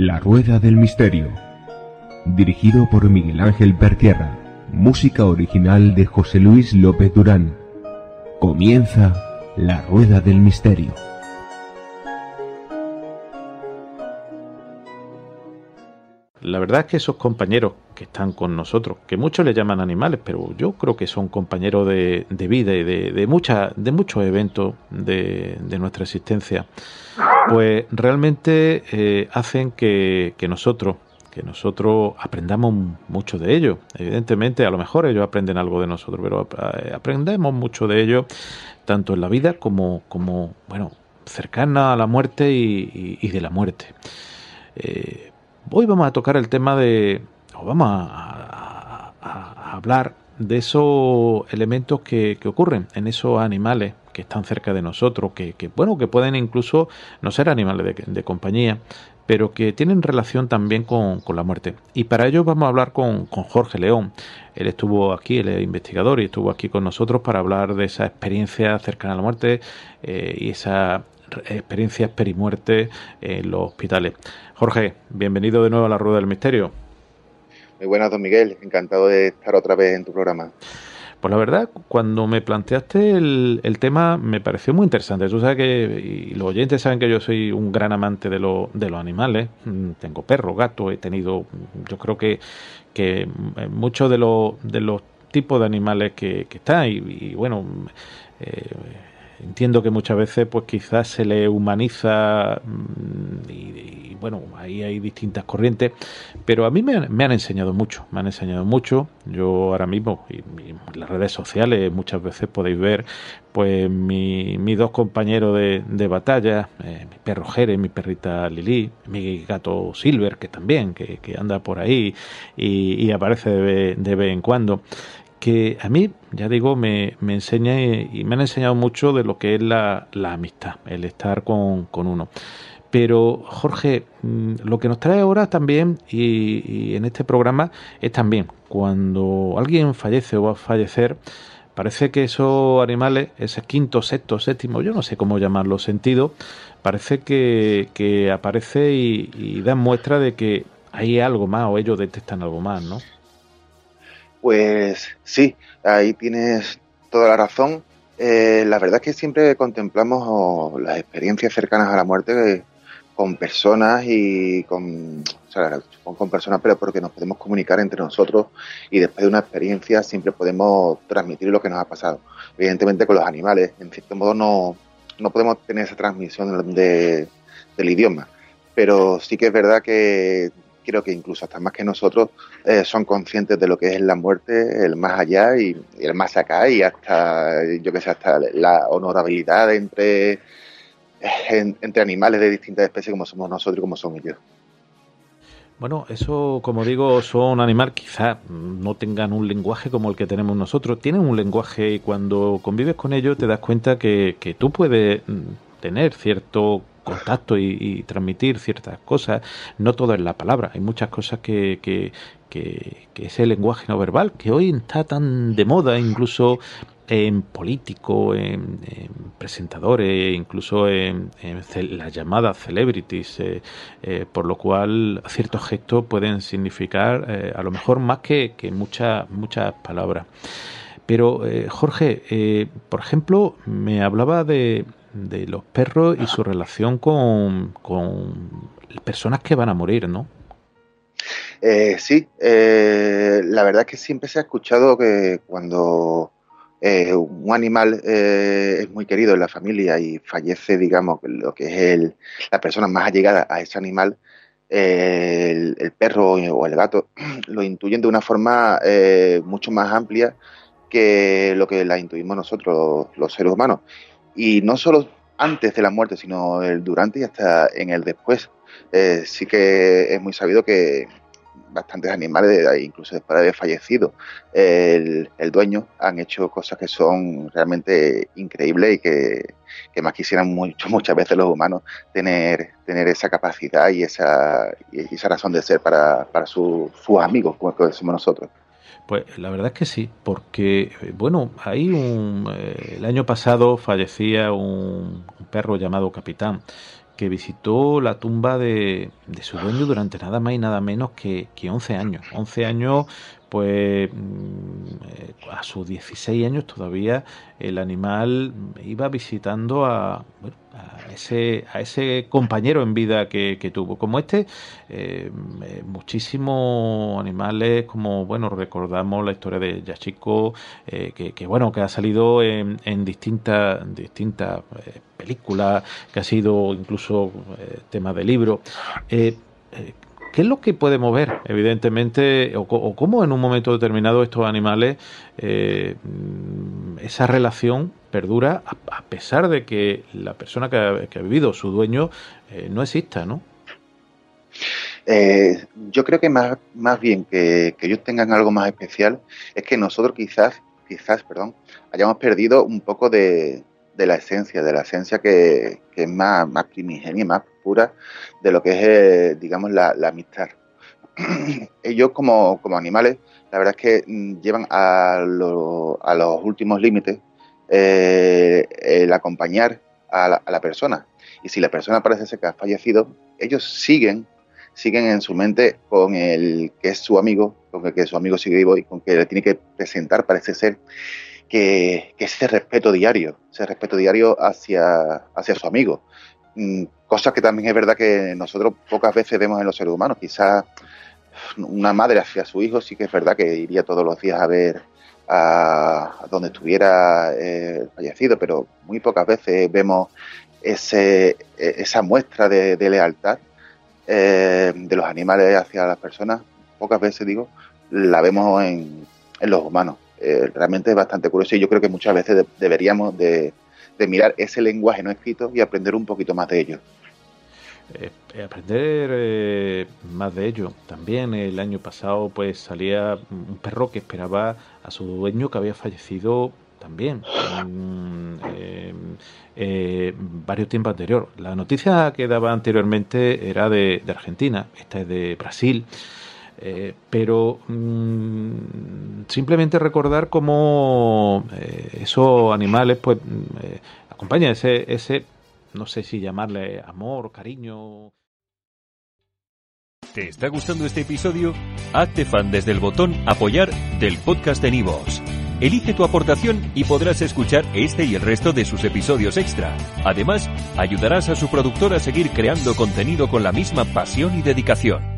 La Rueda del Misterio. Dirigido por Miguel Ángel Pertierra. Música original de José Luis López Durán. Comienza La Rueda del Misterio. La verdad es que esos compañeros que están con nosotros, que muchos le llaman animales, pero yo creo que son compañeros de, vida y de, de, de muchos eventos de, de nuestra existencia, pues realmente eh, hacen que, nosotros que nosotros aprendamos mucho de ellos. Evidentemente, a lo mejor ellos aprenden algo de nosotros, pero eh, aprendemos mucho de ellos, tanto en la vida como, como bueno, cercana a la muerte y, de la muerte. Eh, hoy vamos a tocar el tema de, o vamos a, hablar de esos elementos que, que ocurren en esos animales que están cerca de nosotros, que, bueno, que pueden incluso no ser animales de, compañía, pero que tienen relación también con, la muerte. Y para ello vamos a hablar con, Jorge León. Él estuvo aquí, él es investigador y estuvo aquí con nosotros para hablar de esa experiencia cercana a la muerte eh, y esa experiencia perimuerte en los hospitales. Jorge, bienvenido de nuevo a la Rueda del Misterio. Muy buenas, don Miguel. Encantado de estar otra vez en tu programa. Pues la verdad, cuando me planteaste el, tema, me pareció muy interesante. Tú sabes que, y los oyentes saben que yo soy un gran amante de, lo, de los animales. Mm, tengo perro, gato, he tenido, yo creo que, que eh, muchos de los, de los tipos de animales que, que están, y, bueno, eh, entiendo que muchas veces pues quizás se le humaniza mm, y, bueno ahí hay distintas corrientes pero a mí me, han enseñado mucho me han enseñado mucho. Yo ahora mismo y, en las redes sociales muchas veces podéis ver pues mi, mis dos compañeros de, de batalla eh, mi perro Jere mi perrita Lili mi gato Silver que también que, anda por ahí y, aparece de vez en cuando que a mí, ya digo, me, me enseña y me han enseñado mucho de lo que es la, amistad, el estar con, uno. Pero Jorge, mm, lo que nos trae ahora también y, en este programa es también cuando alguien fallece o va a fallecer, parece que esos animales, ese quinto, sexto, séptimo, yo no sé cómo llamarlo, sentido, parece que, que aparece y, y dan muestra de que hay algo más o ellos detectan algo más, ¿no? Pues sí, ahí tienes toda la razón. Eh, la verdad es que siempre contemplamos las experiencias cercanas a la muerte con personas y con, con personas, pero porque nos podemos comunicar entre nosotros y después de una experiencia siempre podemos transmitir lo que nos ha pasado. Evidentemente con los animales, en cierto modo no, no podemos tener esa transmisión de, del idioma, pero sí que es verdad que creo que incluso hasta más que nosotros eh, son conscientes de lo que es la muerte, el más allá y, el más acá y hasta, yo que sé, hasta la honorabilidad entre, entre animales de distintas especies como somos nosotros y como son ellos. Bueno, eso, como digo, son animales quizás no tengan un lenguaje como el que tenemos nosotros. Tienen un lenguaje y cuando convives con ellos te das cuenta que, que tú puedes mm, tener cierto contacto y, transmitir ciertas cosas. No todo es la palabra, hay muchas cosas que, que, que, es el lenguaje no verbal, que hoy está tan de moda, incluso en políticos, en, presentadores, incluso en, las llamadas celebrities, eh, eh, por lo cual ciertos gestos pueden significar eh, a lo mejor más que, que muchas, muchas palabras. Pero Jorge, por ejemplo, me hablaba de, de los perros y su relación con, personas que van a morir, ¿no? Eh, sí, eh, la verdad es que siempre se ha escuchado que cuando eh, un animal es muy querido en la familia y fallece, digamos, lo que es el, la persona más allegada a ese animal, el, perro o el gato lo intuyen de una forma mucho más amplia que lo que la intuimos nosotros, los, seres humanos. Y no solo antes de la muerte, sino el durante y hasta en el después. Eh, sí que es muy sabido que bastantes animales, incluso después de haber fallecido el, dueño, han hecho cosas que son realmente increíbles y que, más quisieran mucho, muchas veces los humanos tener, tener esa capacidad y esa, y esa razón de ser para, para sus amigos, como decimos nosotros. Pues la verdad es que sí, porque, eh, bueno, hay un. Eh, el año pasado fallecía un, perro llamado Capitán que visitó la tumba de, de, su dueño durante nada más y nada menos que, que 11 años. 11 años pues mm, eh, a sus 16 años todavía el animal iba visitando a, ese, a ese compañero en vida que, tuvo. Como este, eh, eh, muchísimos animales, como bueno, recordamos la historia de Yachiko, que, bueno, que ha salido en, en distintas, distintas películas, que ha sido incluso tema de libro. ¿Qué es lo que puede mover, evidentemente, o, cómo en un momento determinado estos animales, eh, esa relación perdura a, pesar de que la persona que ha, vivido, su dueño, eh, no exista, ¿no? Eh, yo creo que más, más bien que, ellos tengan algo más especial es que nosotros quizás, quizás, perdón, hayamos perdido un poco de, la esencia, de la esencia que, que es más, más primigenia, más de lo que es, eh, digamos, la, amistad. Ellos como, animales, la verdad es que mm, llevan a, a los últimos límites eh, el acompañar a la, persona. Y si la persona parece ser que ha fallecido, ellos siguen, siguen en su mente con el que es su amigo, con el que su amigo sigue vivo y con que le tiene que presentar, parece ser, que, ese respeto diario, ese respeto diario hacia, hacia su amigo. Mm, cosas que también es verdad que nosotros pocas veces vemos en los seres humanos. Quizás una madre hacia su hijo sí que es verdad que iría todos los días a ver a, donde estuviera eh, fallecido, pero muy pocas veces vemos ese, e, esa muestra de, lealtad eh, de los animales hacia las personas. Pocas veces, digo, la vemos en, los humanos. Eh, realmente es bastante curioso y yo creo que muchas veces deberíamos de, de mirar ese lenguaje no escrito y aprender un poquito más de ello. Eh, eh, aprender eh, más de ello. También el año pasado pues salía un perro que esperaba a su dueño que había fallecido también varios tiempos anterior. La noticia que daba anteriormente era de, Argentina, esta es de Brasil. Pero mm, simplemente recordar cómo esos animales pues acompañan ese, ese no sé si llamarle amor, cariño. ¿Te está gustando este episodio? Hazte fan desde el botón apoyar del podcast de Nivos. Elige tu aportación y podrás escuchar este y el resto de sus episodios extra. Además, ayudarás a su productor a seguir creando contenido con la misma pasión y dedicación.